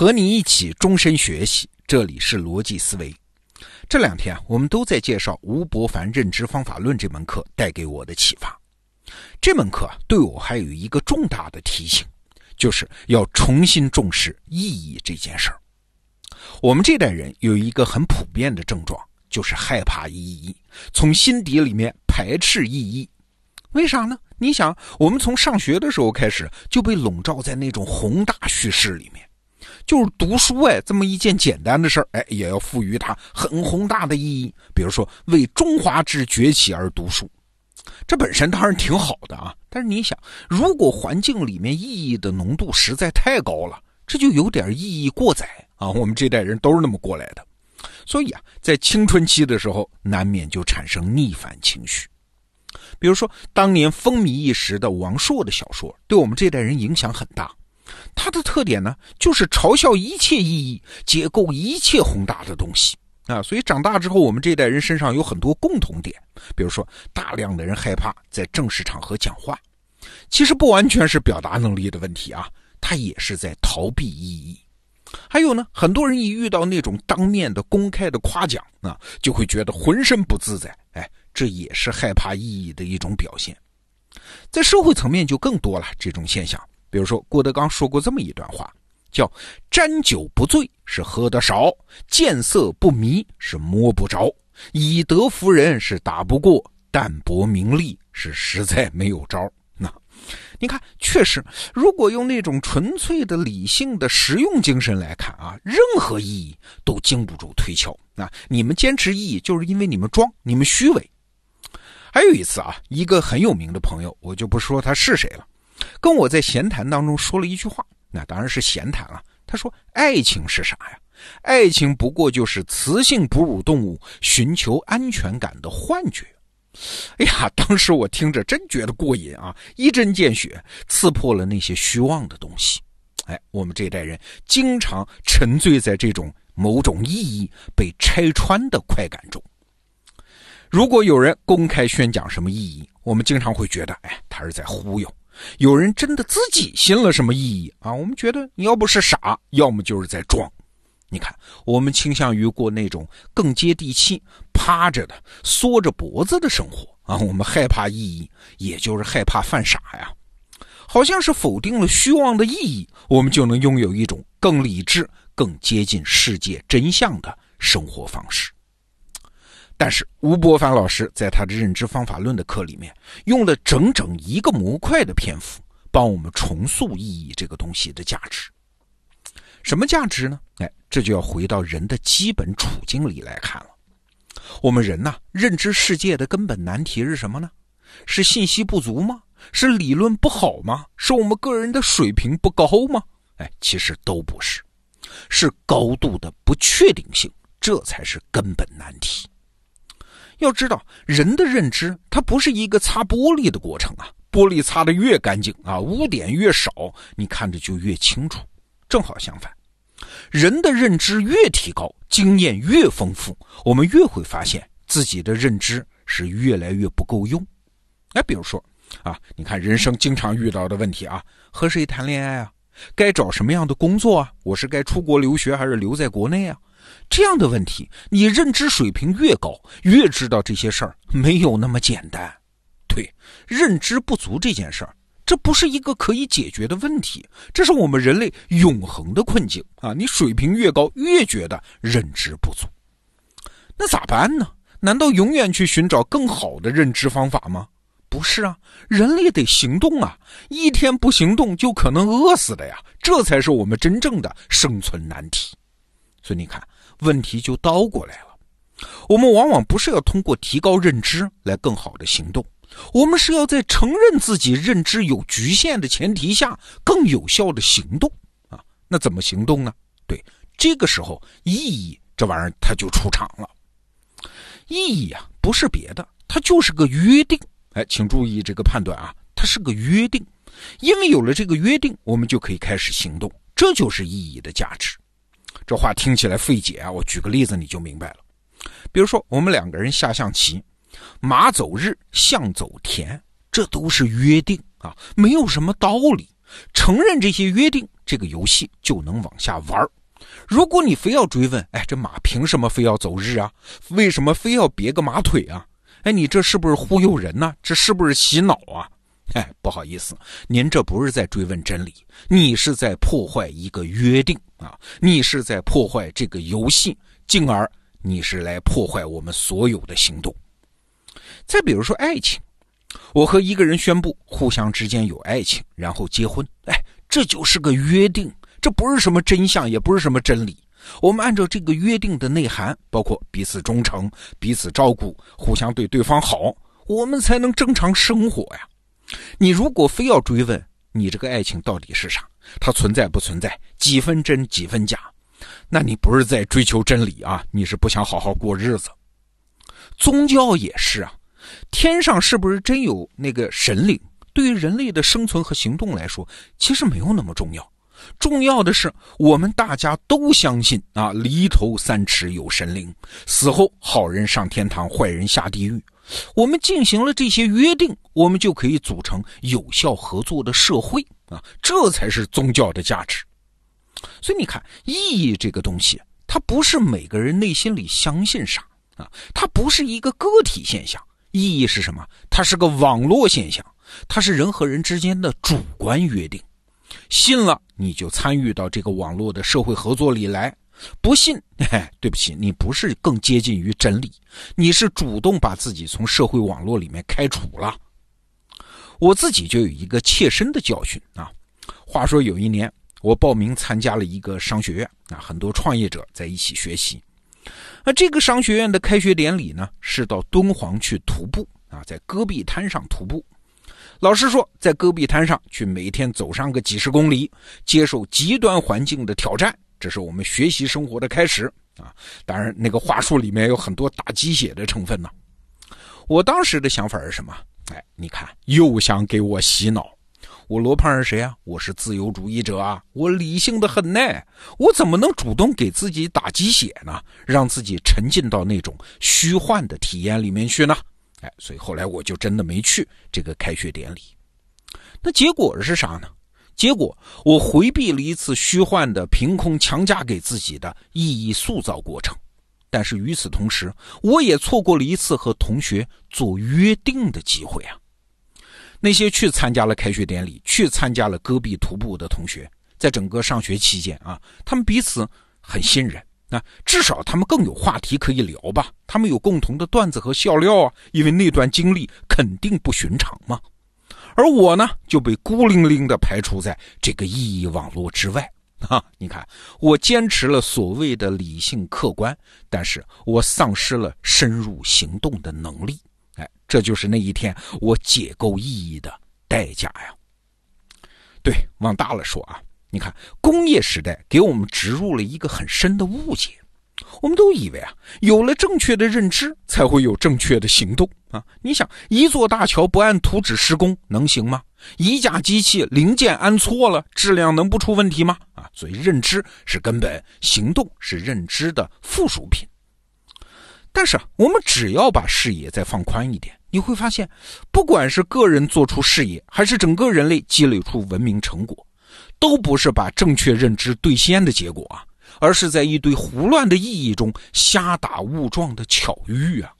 和你一起终身学习，这里是逻辑思维。这两天，我们都在介绍吴伯凡认知方法论这门课带给我的启发。这门课，对我还有一个重大的提醒，就是要重新重视意义这件事儿。我们这代人有一个很普遍的症状，就是害怕意义，从心底里面排斥意义。为啥呢？你想，我们从上学的时候开始就被笼罩在那种宏大叙事里面。就是读书哎，这么一件简单的事儿哎，也要赋予它很宏大的意义。比如说，为中华之崛起而读书，这本身当然挺好的啊。但是你想，如果环境里面意义的浓度实在太高了，这就有点意义过载啊。我们这代人都是那么过来的，所以啊，在青春期的时候，难免就产生逆反情绪。比如说，当年风靡一时的王朔的小说，对我们这代人影响很大。它的特点呢，就是嘲笑一切意义，解构一切宏大的东西啊。所以长大之后，我们这一代人身上有很多共同点。比如说，大量的人害怕在正式场合讲话，其实不完全是表达能力的问题啊，他也是在逃避意义。还有呢，很多人一遇到那种当面的、公开的夸奖啊，就会觉得浑身不自在。哎，这也是害怕意义的一种表现。在社会层面就更多了这种现象。比如说，郭德纲说过这么一段话，叫“沾酒不醉是喝得少，见色不迷是摸不着，以德服人是打不过，淡泊名利是实在没有招。”那你看，确实，如果用那种纯粹的理性的实用精神来看啊，任何意义都经不住推敲。那你们坚持意义，就是因为你们装，你们虚伪。还有一次啊，一个很有名的朋友，我就不说他是谁了。跟我在闲谈当中说了一句话，那当然是闲谈啊。他说：“爱情是啥呀？爱情不过就是雌性哺乳动物寻求安全感的幻觉。”哎呀，当时我听着真觉得过瘾啊，一针见血，刺破了那些虚妄的东西。哎，我们这代人经常沉醉在这种某种意义被拆穿的快感中。如果有人公开宣讲什么意义，我们经常会觉得，哎，他是在忽悠。有人真的自己信了什么意义啊？我们觉得你要不是傻，要么就是在装。你看，我们倾向于过那种更接地气、趴着的、缩着脖子的生活啊。我们害怕意义，也就是害怕犯傻呀。好像是否定了虚妄的意义，我们就能拥有一种更理智、更接近世界真相的生活方式。但是吴伯凡老师在他的认知方法论的课里面，用了整整一个模块的篇幅，帮我们重塑意义这个东西的价值。什么价值呢？哎，这就要回到人的基本处境里来看了。我们人呐，认知世界的根本难题是什么呢？是信息不足吗？是理论不好吗？是我们个人的水平不高吗？哎，其实都不是，是高度的不确定性，这才是根本难题。要知道，人的认知它不是一个擦玻璃的过程啊，玻璃擦得越干净啊，污点越少，你看着就越清楚。正好相反，人的认知越提高，经验越丰富，我们越会发现自己的认知是越来越不够用。哎，比如说啊，你看人生经常遇到的问题啊，和谁谈恋爱啊？该找什么样的工作啊？我是该出国留学还是留在国内啊？这样的问题，你认知水平越高，越知道这些事儿没有那么简单。对，认知不足这件事儿，这不是一个可以解决的问题，这是我们人类永恒的困境啊！你水平越高，越觉得认知不足，那咋办呢？难道永远去寻找更好的认知方法吗？不是啊，人类得行动啊！一天不行动，就可能饿死的呀！这才是我们真正的生存难题。所以你看，问题就倒过来了。我们往往不是要通过提高认知来更好的行动，我们是要在承认自己认知有局限的前提下，更有效的行动啊。那怎么行动呢？对，这个时候意义这玩意儿它就出场了。意义啊，不是别的，它就是个约定。哎，请注意这个判断啊，它是个约定。因为有了这个约定，我们就可以开始行动，这就是意义的价值。这话听起来费解啊！我举个例子你就明白了。比如说，我们两个人下象棋，马走日，象走田，这都是约定啊，没有什么道理。承认这些约定，这个游戏就能往下玩如果你非要追问，哎，这马凭什么非要走日啊？为什么非要别个马腿啊？哎，你这是不是忽悠人呢？这是不是洗脑啊？哎，不好意思，您这不是在追问真理，你是在破坏一个约定啊！你是在破坏这个游戏，进而你是来破坏我们所有的行动。再比如说爱情，我和一个人宣布互相之间有爱情，然后结婚，哎，这就是个约定，这不是什么真相，也不是什么真理。我们按照这个约定的内涵，包括彼此忠诚、彼此照顾、互相对对方好，我们才能正常生活呀。你如果非要追问你这个爱情到底是啥，它存在不存在，几分真几分假，那你不是在追求真理啊，你是不想好好过日子。宗教也是啊，天上是不是真有那个神灵？对于人类的生存和行动来说，其实没有那么重要。重要的是，我们大家都相信啊，离头三尺有神灵，死后好人上天堂，坏人下地狱。我们进行了这些约定，我们就可以组成有效合作的社会啊，这才是宗教的价值。所以你看，意义这个东西，它不是每个人内心里相信啥啊，它不是一个个体现象。意义是什么？它是个网络现象，它是人和人之间的主观约定。信了，你就参与到这个网络的社会合作里来。不信，对不起，你不是更接近于真理，你是主动把自己从社会网络里面开除了。我自己就有一个切身的教训啊。话说有一年，我报名参加了一个商学院啊，很多创业者在一起学习。那这个商学院的开学典礼呢，是到敦煌去徒步啊，在戈壁滩上徒步。老师说，在戈壁滩上去每天走上个几十公里，接受极端环境的挑战。这是我们学习生活的开始啊！当然，那个话术里面有很多打鸡血的成分呢。我当时的想法是什么？哎，你看，又想给我洗脑。我罗胖是谁啊？我是自由主义者啊！我理性的很呢，我怎么能主动给自己打鸡血呢？让自己沉浸到那种虚幻的体验里面去呢？哎，所以后来我就真的没去这个开学典礼。那结果是啥呢？结果，我回避了一次虚幻的、凭空强加给自己的意义塑造过程，但是与此同时，我也错过了一次和同学做约定的机会啊！那些去参加了开学典礼、去参加了戈壁徒步的同学，在整个上学期间啊，他们彼此很信任，那至少他们更有话题可以聊吧？他们有共同的段子和笑料啊，因为那段经历肯定不寻常嘛。而我呢，就被孤零零地排除在这个意义网络之外啊！你看，我坚持了所谓的理性客观，但是我丧失了深入行动的能力。哎，这就是那一天我解构意义的代价呀！对，往大了说啊，你看，工业时代给我们植入了一个很深的误解。我们都以为啊，有了正确的认知，才会有正确的行动啊！你想，一座大桥不按图纸施工能行吗？一架机器零件安错了，质量能不出问题吗？啊！所以认知是根本，行动是认知的附属品。但是啊，我们只要把视野再放宽一点，你会发现，不管是个人做出事业，还是整个人类积累出文明成果，都不是把正确认知兑现的结果啊！而是在一堆胡乱的意义中瞎打误撞的巧遇啊！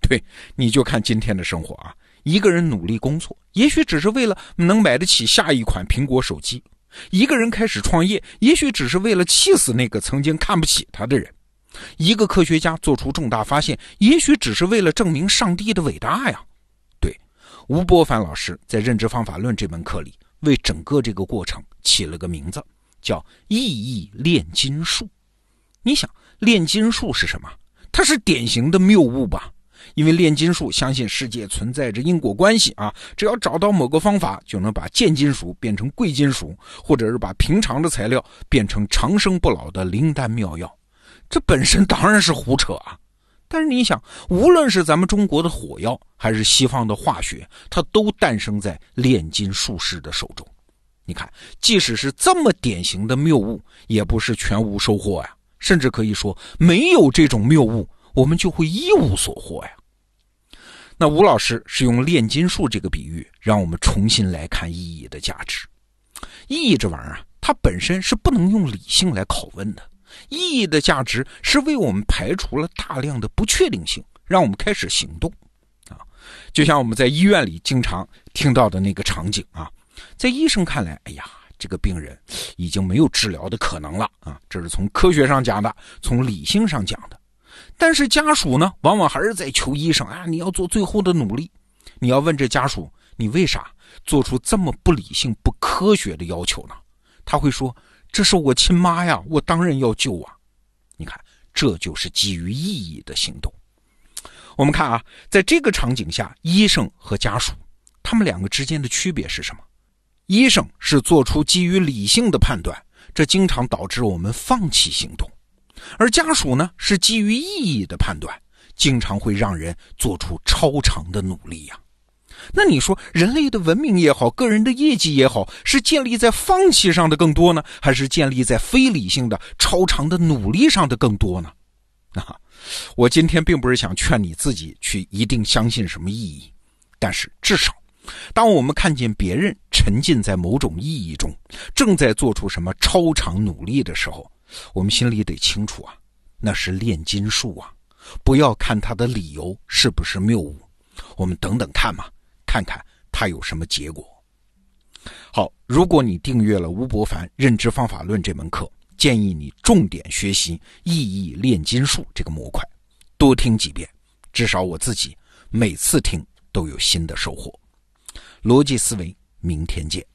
对，你就看今天的生活啊，一个人努力工作，也许只是为了能买得起下一款苹果手机；一个人开始创业，也许只是为了气死那个曾经看不起他的人；一个科学家做出重大发现，也许只是为了证明上帝的伟大呀！对，吴伯凡老师在《认知方法论》这门课里，为整个这个过程起了个名字。叫意义炼金术，你想炼金术是什么？它是典型的谬误吧？因为炼金术相信世界存在着因果关系啊，只要找到某个方法，就能把贱金属变成贵金属，或者是把平常的材料变成长生不老的灵丹妙药。这本身当然是胡扯啊！但是你想，无论是咱们中国的火药，还是西方的化学，它都诞生在炼金术士的手中。你看，即使是这么典型的谬误，也不是全无收获呀。甚至可以说，没有这种谬误，我们就会一无所获呀。那吴老师是用炼金术这个比喻，让我们重新来看意义的价值。意义这玩意儿啊，它。本身是不能用理性来拷问的。意义的价值是为我们排除了大量的不确定性，让我们开始行动。啊，就像我们在医院里经常听到的那个场景啊，在医生看来，哎呀，这个病人已经没有治疗的可能了啊，这是从科学上讲的，从理性上讲的。但是家属呢，往往还是在求医生啊，你要做最后的努力。你要问这家属，你为啥做出这么不理性、不科学的要求呢？他会说：“这是我亲妈呀，我当然要救啊！”你看，这就是基于意义的行动。我们看啊，在这个场景下，医生和家属他们两个之间的区别是什么？医生是做出基于理性的判断，这经常导致我们放弃行动；而家属呢，是基于意义的判断，经常会让人做出超长的努力呀。那你说，人类的文明也好，个人的业绩也好，是建立在放弃上的更多呢，还是建立在非理性的超长的努力上的更多呢？啊，我今天并不是想劝你自己去一定相信什么意义，但是至少，当我们看见别人沉浸在某种意义中，正在做出什么超常努力的时候，我们心里得清楚啊，那是炼金术啊！不要看他的理由是不是谬误，我们等等看嘛。看看他有什么结果。好，如果你订阅了吴伯凡《认知方法论》这门课，建议你重点学习意义炼金术这个模块，多听几遍，至少我自己每次听都有新的收获。逻辑思维，明天见。